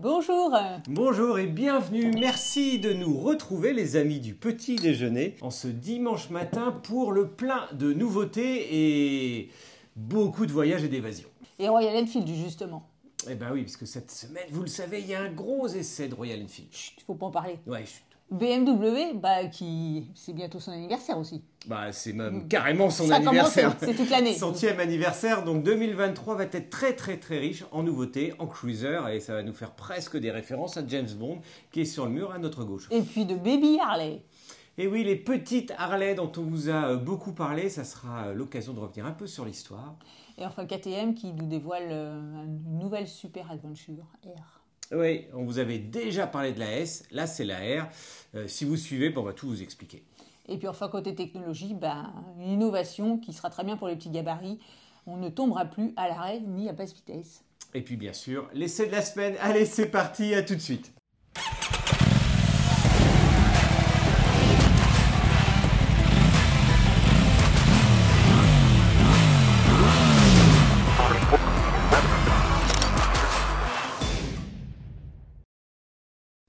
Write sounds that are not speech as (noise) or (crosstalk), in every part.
Bonjour Bonjour et bienvenue, merci de nous retrouver les amis du petit déjeuner en ce dimanche matin pour le plein de nouveautés et beaucoup de voyages et d'évasion. Et Royal Enfield, justement. Eh ben oui, parce que cette semaine, vous le savez, il y a un gros essai de Royal Enfield. Chut, faut pas en parler. Ouais, chut. BMW, bah, qui c'est bientôt son anniversaire aussi. Bah, c'est même carrément son Ça anniversaire. commencé, c'est toute l'année. Centième anniversaire, donc 2023 va être très très très riche en nouveautés, en cruiser, et ça va nous faire presque des références à James Bond qui est sur le mur à notre gauche. Et puis de Baby Harley. Et oui, les petites Harley dont on vous a euh, beaucoup parlé, ça sera euh, l'occasion de revenir un peu sur l'histoire. Et enfin KTM qui nous dévoile euh, une nouvelle super adventure R. Oui, on vous avait déjà parlé de la S, là c'est la R. Euh, si vous suivez, bon, on va tout vous expliquer. Et puis enfin côté technologie, bah, une innovation qui sera très bien pour les petits gabarits. On ne tombera plus à l'arrêt ni à basse vitesse. Et puis bien sûr, l'essai de la semaine. Allez, c'est parti, à tout de suite.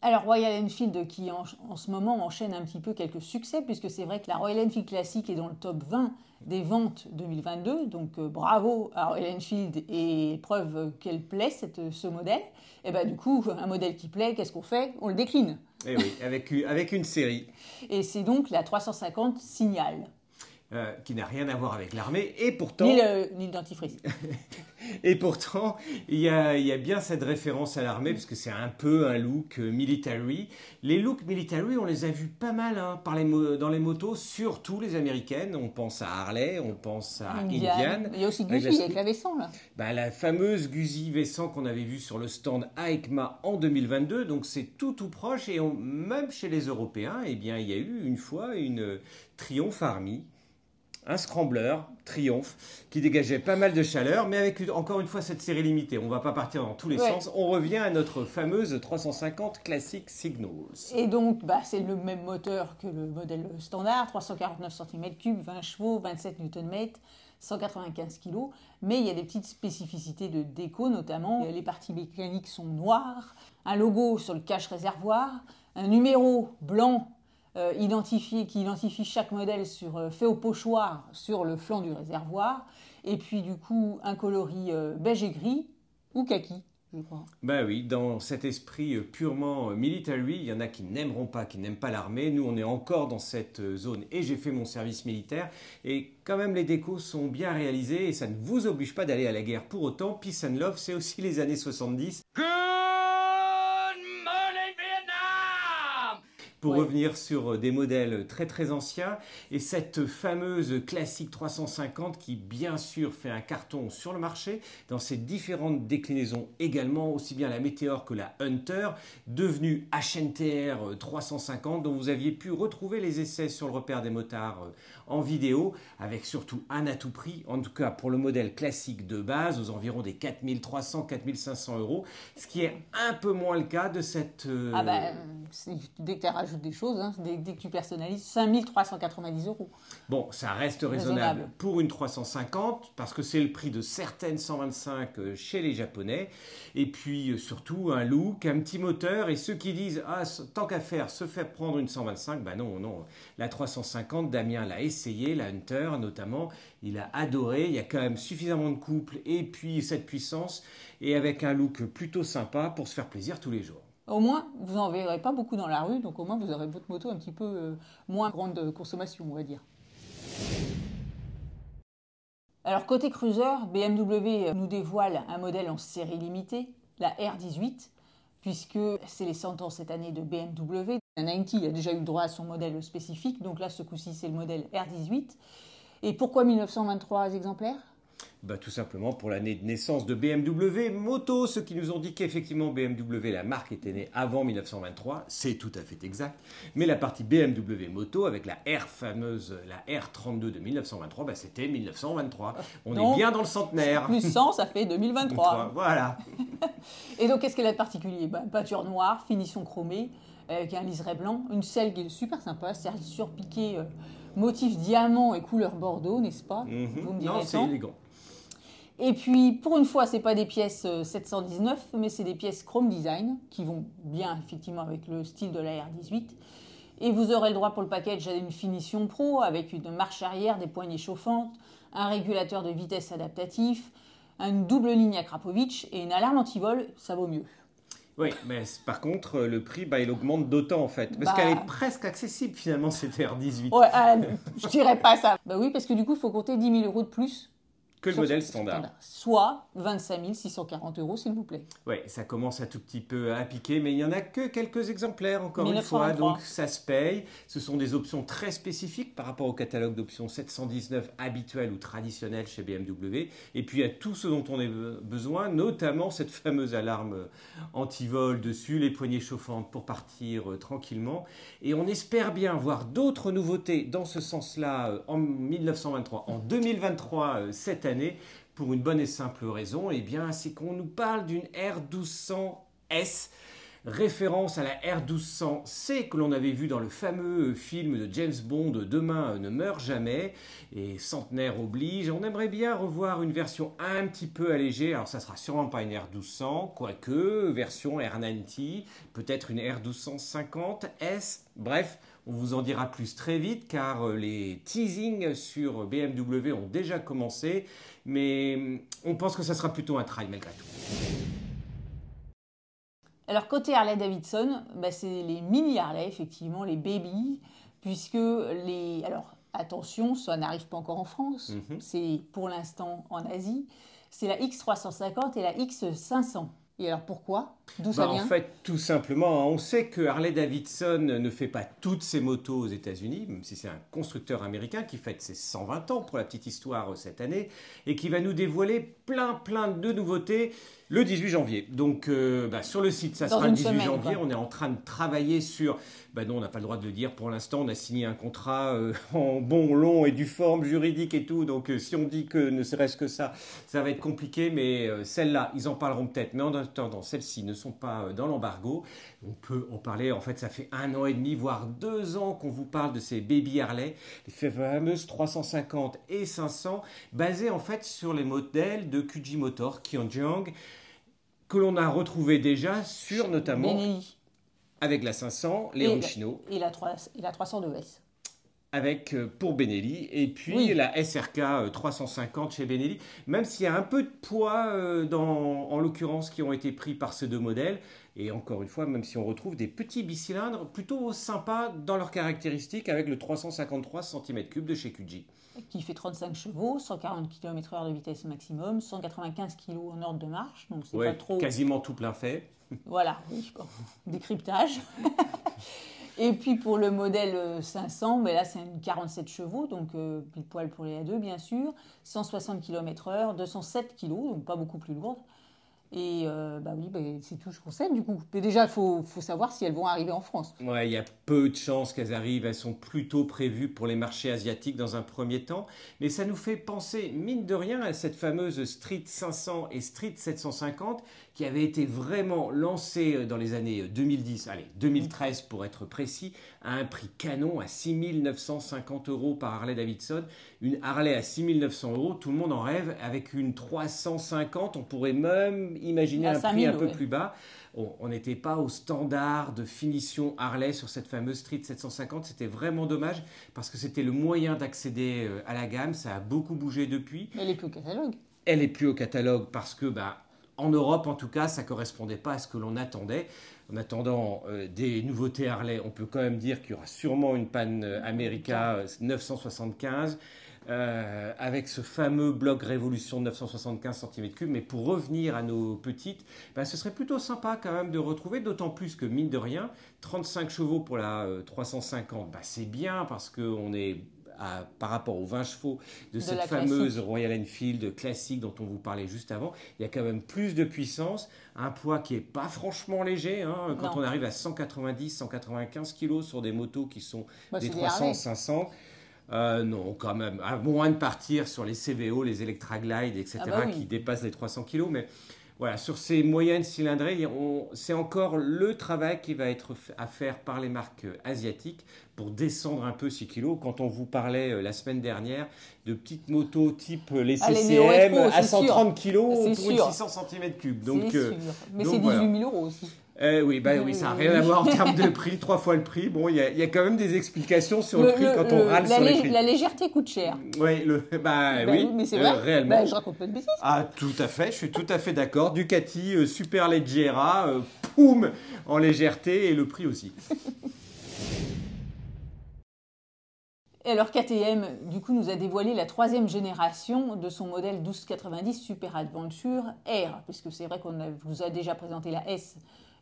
Alors Royal Enfield qui en, en ce moment enchaîne un petit peu quelques succès puisque c'est vrai que la Royal Enfield classique est dans le top 20 des ventes 2022 donc euh, bravo à Royal Enfield et preuve qu'elle plaît cette, ce modèle. Et ben du coup un modèle qui plaît qu'est-ce qu'on fait? On le décline. Et oui, avec, une- avec une série. Et c'est donc la 350 Signal euh, qui n'a rien à voir avec l'armée, et pourtant, ni le, ni le dentifrice (laughs) et pourtant, il y y a bien cette référence à l'armée, parce que c'est un peu un look euh, military. Les looks military, on les a vus pas mal hein, par les dans les motos, surtout les américaines. On pense à Harley, on pense à Indian. Indian. il y a aussi Avec la- avec la V100 là Bah, la fameuse Guzzi V100 qu'on avait vue sur le stand AECMA en 2022, donc c'est tout tout proche et on- même chez les Européens, eh bien il y a eu une fois une euh, Triumph Army, un scrambler Triumph qui dégageait pas mal de chaleur, mais avec encore une fois cette série limitée. On va pas partir dans tous les Ouais. sens. On revient à notre fameuse 350 Classic Signals. Et donc, bah, c'est le même moteur que le modèle standard, 349 cm3, 20 chevaux, 27 Nm, 195 kg. Mais il y a des petites spécificités de déco, notamment les parties mécaniques sont noires, un logo sur le cache réservoir, un numéro blanc euh, identifié qui identifie chaque modèle sur, euh, fait au pochoir sur le flanc du réservoir, et puis du coup un coloris euh, beige et gris ou kaki, je crois. Bah oui, dans cet esprit euh, purement military, il y en a qui n'aimeront pas, qui n'aiment pas l'armée. Nous, on est encore dans cette zone et j'ai fait mon service militaire. Et quand même, les décos sont bien réalisés et ça ne vous oblige pas d'aller à la guerre pour autant. Peace and love, c'est aussi les années 70. Pour Ouais. revenir sur euh, des modèles très très anciens et cette fameuse classique 350 qui bien sûr fait un carton sur le marché dans ses différentes déclinaisons également, aussi bien la Meteor que la Hunter, devenue HNTR 350 dont vous aviez pu retrouver les essais sur le repère des motards euh, en vidéo avec surtout un atout prix, en tout cas pour le modèle classique de base aux environs des 4300-4500 euros, ce qui est un peu moins le cas de cette... euh, Ah bah, c'est- dès que des choses, hein, dès, dès que tu personnalises, 5390 euros. Bon, ça reste raisonnable, Raisonnable. pour une 350 parce que c'est le prix de certaines 125 euh, chez les Japonais. Et puis euh, surtout un look, un petit moteur. Et ceux qui disent ah tant qu'à faire, se faire prendre une 125, bah non non. La 350, Damien l'a essayé, la Hunter notamment, il a adoré. Il y a quand même suffisamment de couple et puis cette puissance et avec un look plutôt sympa pour se faire plaisir tous les jours. Au moins, vous n'en verrez pas beaucoup dans la rue, donc au moins vous aurez votre moto un petit peu euh, moins grande consommation, on va dire. Alors côté cruiser, BMW nous dévoile un modèle en série limitée, la R18, puisque c'est les 100 ans cette année de BMW. La 90 a déjà eu droit à son modèle spécifique, donc là ce coup-ci c'est le modèle R18. Et pourquoi 1923 exemplaires? Bah, tout simplement pour l'année de naissance de BMW Moto, ceux qui nous ont dit qu'effectivement BMW, la marque, était née avant 1923, c'est tout à fait exact. Mais la partie BMW Moto, avec la R fameuse, la R32 de 1923, bah, c'était 1923. On Donc, est bien dans le centenaire. Plus 100, ça fait 2023. (laughs) Voilà. Et donc, qu'est-ce qu'elle a de particulier? Bah, peinture noire, finition chromée, avec un liseré blanc, une selle qui est super sympa, serre piquée, euh, motif diamant et couleur bordeaux, n'est-ce pas? Mhm. Vous me direz Non, c'est élégant. Et puis, pour une fois, c'est pas des pièces 719, euh, mais c'est des pièces Chrome Design qui vont bien effectivement avec le style de la R18. Et vous aurez le droit pour le package à une finition pro avec une marche arrière, des poignées chauffantes, un régulateur de vitesse adaptatif, une double ligne à Krapovic et une alarme anti-vol, ça vaut mieux. Oui, mais par contre, le prix, bah, il augmente d'autant en fait. Parce qu'elle est bah. presque accessible finalement, cette R18. Ouais, euh, je dirais pas ça. Bah oui, parce que du coup, il faut compter 10 000 euros de plus que le modèle standard. Soit 25 640 euros, s'il vous plaît. Oui, ça commence à tout petit peu à piquer, mais il n'y en a que quelques exemplaires, encore une fois, donc ça se paye. Ce sont des options très spécifiques par rapport au catalogue d'options 719 habituel ou traditionnel chez BMW. Et puis, a tout ce dont on a besoin, notamment cette fameuse alarme anti-vol dessus, les poignées chauffantes pour partir euh, tranquillement. Et on espère bien voir d'autres nouveautés dans ce sens-là euh, en 1923, en 2023, cette année pour une bonne et simple raison, eh bien c'est qu'on nous parle d'une R1200S référence à la R1200C que l'on avait vu dans le fameux film de James Bond Demain ne meurt jamais et centenaire oblige. On aimerait bien revoir une version un petit peu allégée. Alors ça sera sûrement pas une R1200, quoique version R90, peut-être une R1250S. Bref, on vous en dira plus très vite car euh, les teasings sur BMW ont déjà commencé, mais hum, on pense que ça sera plutôt un trail malgré tout. Alors côté Harley Davidson, bah, c'est les mini Harley effectivement, les baby, puisque les... Alors attention, ça n'arrive pas encore en France, mhm. c'est pour l'instant en Asie, c'est la X350 et la X500. Et alors pourquoi? D'où ça bah, vient En fait, tout simplement, on sait que Harley Davidson ne fait pas toutes ses motos aux États-Unis, même si c'est un constructeur américain qui fête ses 120 ans pour la petite histoire cette année, et qui va nous dévoiler plein plein de nouveautés le 18 janvier. Donc euh, bah, sur le site, ça sera le 18 janvier. On est en train de travailler sur. Bah non, on n'a pas le droit de le dire pour l'instant. On a signé un contrat euh, (laughs) en bon, long et du forme juridique et tout. Donc euh, si on dit que ne serait-ce que ça, ça va être compliqué. Mais celle-là, ils en parleront peut-être. Mais en attendant, celles-ci ne sont pas dans l'embargo. On peut en parler. En fait, ça fait un an et demi, voire deux ans qu'on vous parle de ces baby Harley, les fameuses 350 et 500, basées en fait sur les modèles de Kuji Motor, Kyongyang que l'on a retrouvé déjà sur notamment avec la 500, les Honchino. Et la, 3, et la 302S. Avec euh, pour Benelli et puis la SRK 350 euh, chez Benelli, même s'il y a un peu de poids euh, dans, en l'occurrence qui ont été pris par ces deux modèles, et encore une fois, même si on retrouve des petits bicylindres plutôt sympas dans leurs caractéristiques avec le 353 cm3 de chez Kuji qui fait 35 chevaux, 140 km/h de vitesse maximum, 195 kg en ordre de marche, donc c'est pas trop. Quasiment tout plein fait. Voilà, oui, décryptage. (laughs) Et puis pour le modèle 500, mais là c'est une 47 chevaux, donc euh, pile poil pour les A2 bien sûr, 160 km/h, 207 kg, donc pas beaucoup plus lourde. Et euh, bah oui, bah, c'est tout ce qu'on sait du coup. Mais déjà, il faut, savoir si elles vont arriver en France. Ouais, il y a peu de chances qu'elles arrivent. Elles sont plutôt prévues pour les marchés asiatiques dans un premier temps. Mais ça nous fait penser, mine de rien, à cette fameuse Street 500 et Street 750 qui avait été vraiment lancée euh, dans les années 2010, euh, allez, 2013 pour être précis, à un prix canon à 6 950 euros par Harley Davidson. Une Harley à 6 900 euros, tout le monde en rêve. Avec une 350, on pourrait même imaginer un prix un peu plus bas. on n'était pas au standard de finition Harley sur cette fameuse Street 750. C'était vraiment dommage parce que c'était le moyen d'accéder euh, à la gamme. Ça a beaucoup bougé depuis. Mais elle est plus au catalogue. Elle est plus au catalogue parce que bah, en Europe, en tout cas, ça ne correspondait pas à ce que l'on attendait. En attendant euh, des nouveautés Harley, on peut quand même dire qu'il y aura sûrement une panne euh, America 975 euh, avec ce fameux bloc Révolution de 975 cm3. Mais pour revenir à nos petites, ben, ce serait plutôt sympa quand même de retrouver, d'autant plus que mine de rien, 35 chevaux pour la 350, ben, c'est bien parce qu'on est par rapport aux 20 chevaux de, cette fameuse Royal Enfield classique dont on vous parlait juste avant, il y a quand même plus de puissance, un poids qui est pas franchement léger. Hein, quand on arrive à 190, 195 kg sur des motos qui sont bah, des 300, 500. Euh, non, quand même, à moins de partir sur les CVO, les Electra Glide, etc., ah bah qui dépassent les 300 kg, mais voilà, sur ces moyennes cylindrées, c'est encore le travail qui va être à faire par les marques euh, asiatiques pour descendre un peu ces kilos. Quand on vous parlait euh, la semaine dernière de petites motos type euh, les CCM à 130 kilos pour une 600 cm3. Donc, Mais c'est 18 000 euros aussi. Euh, oui, bah, oui, ça n'a rien à voir en termes de prix, trois fois le prix. Bon, il y, a quand même des explications sur le, prix quand on râle sur les prix. La légèreté coûte cher. Oui, le, (laughs) bah, bah oui, mais c'est vrai. réellement. Bah, je raconte pas de bêtises. Ah, tout à fait, je suis tout à fait d'accord. Ducati, euh, Super Leggera, euh, poum, en légèreté et le prix aussi. (laughs) Et alors KTM, du coup, nous a dévoilé la troisième génération de son modèle 1290 Super Adventure R, puisque c'est vrai qu'on vous a déjà présenté la S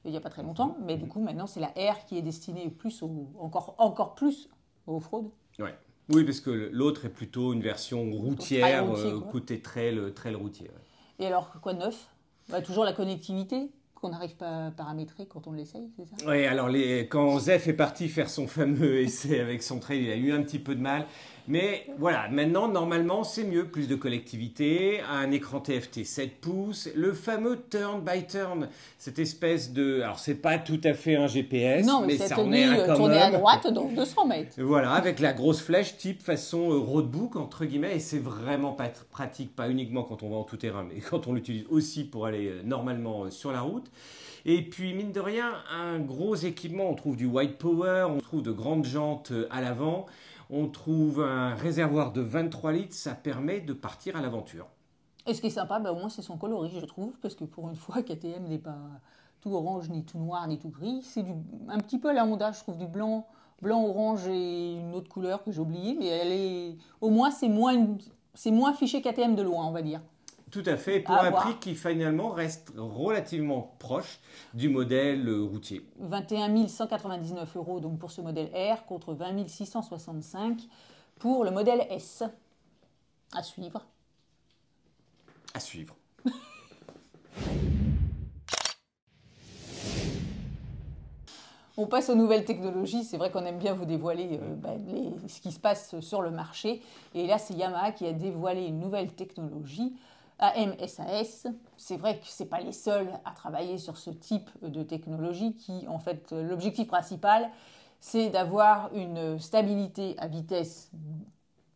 il n'y a pas très longtemps, mais du coup maintenant c'est la R qui est destinée plus au, encore, encore plus aux fraudes. Ouais. Oui, parce que l'autre est plutôt une version routière, euh, côté trail, trail routier. Et alors, quoi de neuf? Bah, Toujours la connectivité qu'on n'arrive pas à paramétrer quand on l'essaye, c'est ça? Oui, alors les, quand Zef est parti faire son fameux (laughs) essai avec son trail, il a eu un petit peu de mal. Mais voilà, maintenant, normalement, c'est mieux. Plus de collectivité, un écran TFT 7 pouces, le fameux turn by turn, cette espèce de... Alors, c'est pas tout à fait un GPS, non, mais, ça en est un euh, tourner à droite, donc 200 mètres. Voilà, avec la grosse flèche type façon euh, roadbook, entre guillemets, et c'est vraiment pas pratique, pas uniquement quand on va en tout terrain, mais quand on l'utilise aussi pour aller euh, normalement sur la route. Et puis, mine de rien, un gros équipement, on trouve du white power, on trouve de grandes jantes à l'avant, on trouve un réservoir de 23 litres, ça permet de partir à l'aventure. Et ce qui est sympa, bah, au moins c'est son coloris, je trouve, parce que pour une fois, KTM n'est pas tout orange, ni tout noir, ni tout gris. C'est un petit peu la Honda, je trouve, du blanc, blanc, orange et une autre couleur que j'ai oubliée, mais elle est, au moins c'est moins, c'est moins fiché KTM de loin, on va dire. Tout à fait, pour un prix qui finalement reste relativement proche du modèle routier. 21 199 euros donc pour ce modèle R contre 20 665 pour le modèle S. À suivre. À suivre. (laughs) On passe aux nouvelles technologies. C'est vrai qu'on aime bien vous dévoiler euh, bah, ce qui se passe sur le marché. Et là, c'est Yamaha qui a dévoilé une nouvelle technologie AMSAS, c'est vrai que ce pas les seuls à travailler sur ce type de technologie qui, en fait, l'objectif principal, c'est d'avoir une stabilité à vitesse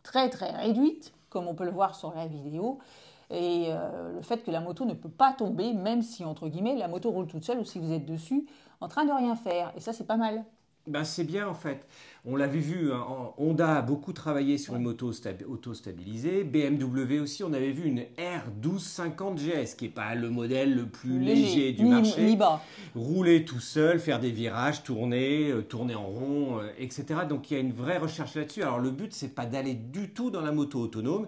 très très réduite, comme on peut le voir sur la vidéo, et euh, le fait que la moto ne peut pas tomber, même si, entre guillemets, la moto roule toute seule ou si vous êtes dessus en train de rien faire. Et ça, c'est pas mal. Ben, c'est bien en fait. On l'avait vu, hein, Honda a beaucoup travaillé sur une moto auto-stabilisée. BMW aussi, on avait vu une R1250 GS, qui n'est pas le modèle le plus léger, du marché. Rouler tout seul, faire des virages, tourner, euh, tourner en rond, euh, etc. Donc il y a une vraie recherche là-dessus. Alors le but, c'est pas d'aller du tout dans la moto autonome.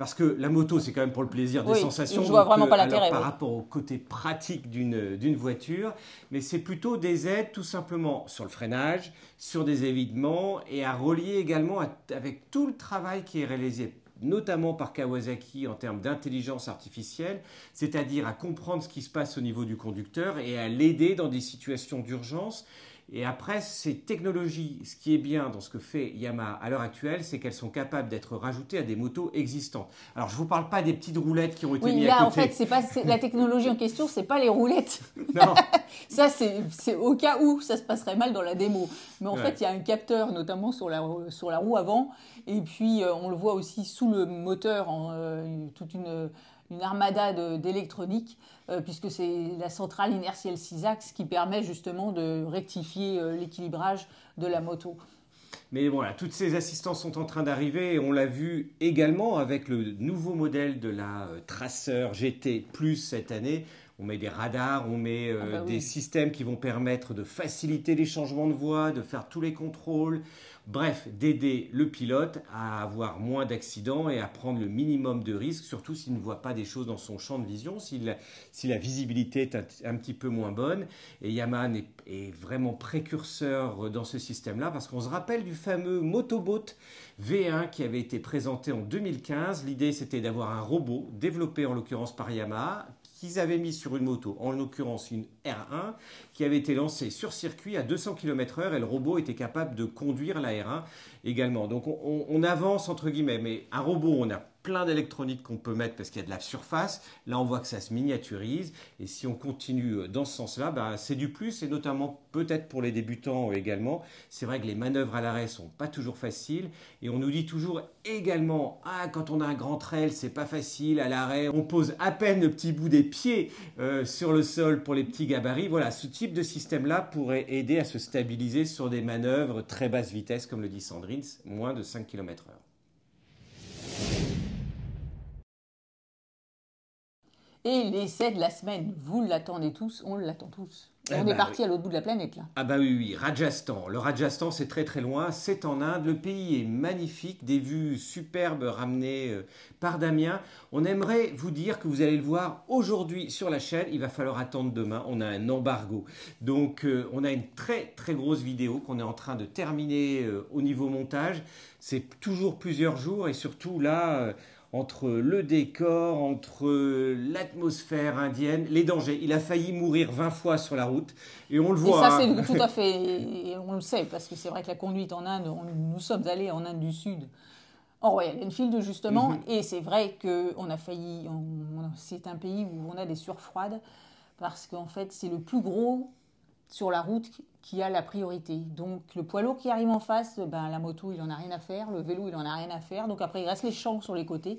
Parce que la moto, c'est quand même pour le plaisir des sensations. Je vois vraiment pas l'intérêt. Par rapport au côté pratique d'une voiture, mais c'est plutôt des aides tout simplement sur le freinage, sur des évitements et à relier également avec tout le travail qui est réalisé notamment par Kawasaki en termes d'intelligence artificielle, c'est-à-dire à comprendre ce qui se passe au niveau du conducteur et à l'aider dans des situations d'urgence et après, ces technologies, ce qui est bien dans ce que fait Yamaha à l'heure actuelle, c'est qu'elles sont capables d'être rajoutées à des motos existantes. Alors, je ne vous parle pas des petites roulettes qui ont été mises à côté. en fait, c'est pas la technologie en question, c'est pas les roulettes. (laughs) Non. (laughs) ça, c'est au cas où ça se passerait mal dans la démo. Mais en fait, il y a un capteur, notamment sur la, sur la roue avant, et puis euh, on le voit aussi sous le moteur, en, euh, toute une une armada d'électronique, euh, puisque c'est la centrale inertielle 6 axes qui permet justement de rectifier euh, l'équilibrage de la moto. Mais voilà, toutes ces assistances sont en train d'arriver on l'a vu également avec le nouveau modèle de la euh, Tracer GT Plus cette année. On met des radars, on met ah bah des systèmes qui vont permettre de faciliter les changements de voie, de faire tous les contrôles, Bref, d'aider le pilote à avoir moins d'accidents et à prendre le minimum de risques, surtout s'il ne voit pas des choses dans son champ de vision, si la, visibilité est un, petit peu moins bonne. Et Yaman est, vraiment précurseur dans ce système-là, parce qu'on se rappelle du fameux Motobot V1 qui avait été présenté en 2015. L'idée, c'était d'avoir un robot développé en l'occurrence par Yamaha, qu'ils avaient mis sur une moto, en l'occurrence une R1 qui avait été lancé sur circuit à 200 km/h et le robot était capable de conduire la R1 également. Donc on, avance entre guillemets, mais un robot, on a plein d'électronique qu'on peut mettre parce qu'il y a de la surface. Là, on voit que ça se miniaturise. Et si on continue euh, dans ce sens-là, bah, c'est du plus, et notamment peut-être pour les débutants également. C'est vrai que les manœuvres à l'arrêt sont pas toujours faciles. Et on nous dit toujours également, ah, quand on a un grand trail, c'est pas facile à l'arrêt. On pose à peine le petit bout des pieds euh, sur le sol pour les petits Voilà, ce type de système-là pourrait aider à se stabiliser sur des manœuvres très basse vitesse, comme le dit Sandrine, moins de 5 km/h. Et l'essai de la semaine, vous l'attendez tous, on l'attend tous. Eh on est bah parti à l'autre bout de la planète là. Ah bah oui, oui, Rajasthan. Le Rajasthan, c'est très très loin, c'est en Inde. Le pays est magnifique, des vues superbes ramenées euh, par Damien. On aimerait vous dire que vous allez le voir aujourd'hui sur la chaîne. Il va falloir attendre demain. On a un embargo. Donc euh, on a une très très grosse vidéo qu'on est en train de terminer euh, au niveau montage. C'est toujours plusieurs jours et surtout là entre le décor, entre l'atmosphère indienne, les dangers. Il a failli mourir 20 fois sur la route et on le voit. Et ça, c'est hein. (laughs) tout à fait. On le sait parce que c'est vrai que la conduite en Inde, nous sommes allés en Inde du Sud en Royal Enfield justement, mhm. et c'est vrai qu'on a failli. C'est un pays où on a des sueurs froides parce qu'en fait, c'est le plus gros sur la route qui a la priorité. Donc le poids lourd qui arrive en face, ben, la moto, il en a rien à faire, le vélo, il en a rien à faire. Donc après, il reste les champs sur les côtés.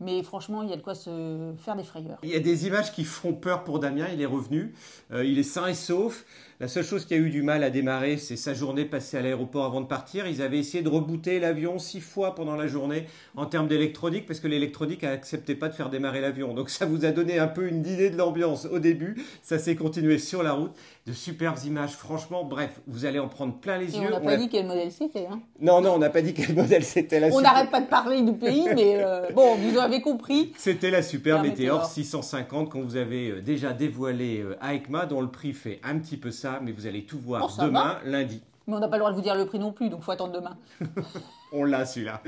Mais franchement, il y a de quoi se faire des frayeurs. Il y a des images qui font peur pour Damien. Il est revenu. Euh, il est sain et sauf. La seule chose qui a eu du mal à démarrer, c'est sa journée passée à l'aéroport avant de partir. Ils avaient essayé de rebooter l'avion six fois pendant la journée en termes d'électronique parce que l'électronique n'acceptait pas de faire démarrer l'avion. Donc ça vous a donné un peu une idée de l'ambiance au début. Ça s'est continué sur la route. De superbes images, franchement. Bref, vous allez en prendre plein les yeux. On n'a pas dit quel modèle c'était. Hein. non, non, on n'a pas dit quel modèle c'était. On n'arrête pas de parler du pays, mais euh, (laughs) bon, vous avez compris. C'était la Super Météor 650 qu'on vous avait euh, déjà dévoilé euh, à ECMA, dont le prix fait un petit peu ça mais vous allez tout voir oh, demain, lundi. Mais on n'a pas le droit de vous dire le prix non plus, donc faut attendre demain. (laughs) on l'a celui-là.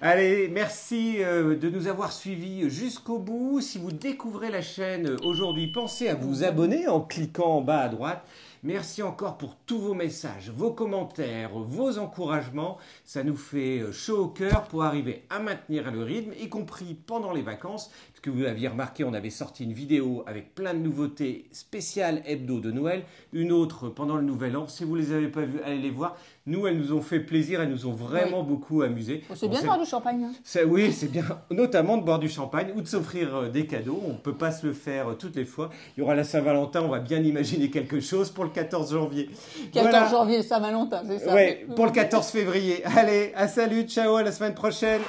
Allez, merci euh, de nous avoir suivis jusqu'au bout. Si vous découvrez la chaîne aujourd'hui, pensez à vous abonner en cliquant en bas à droite. Merci encore pour tous vos messages, vos commentaires, vos encouragements. Ça nous fait euh, chaud au cœur pour arriver à maintenir le rythme, y compris pendant les vacances. Puisque vous aviez remarqué, on avait sorti une vidéo avec plein de nouveautés spéciales hebdo de Noël, une autre pendant le Nouvel An. Si vous ne les avez pas vues, allez les voir. Nous, elles nous ont fait plaisir, elles nous ont vraiment beaucoup amusés. C'est bien de boire du champagne. Hein. Oui, c'est bien, notamment de boire du champagne ou de s'offrir euh, des cadeaux. On ne peut pas se le faire euh, toutes les fois. Il y aura la Saint-Valentin, on va bien imaginer quelque chose pour le 14 janvier. 14 janvier, Saint-Valentin, c'est ça Oui, pour le 14 février. Allez, à salut, ciao, à la semaine prochaine.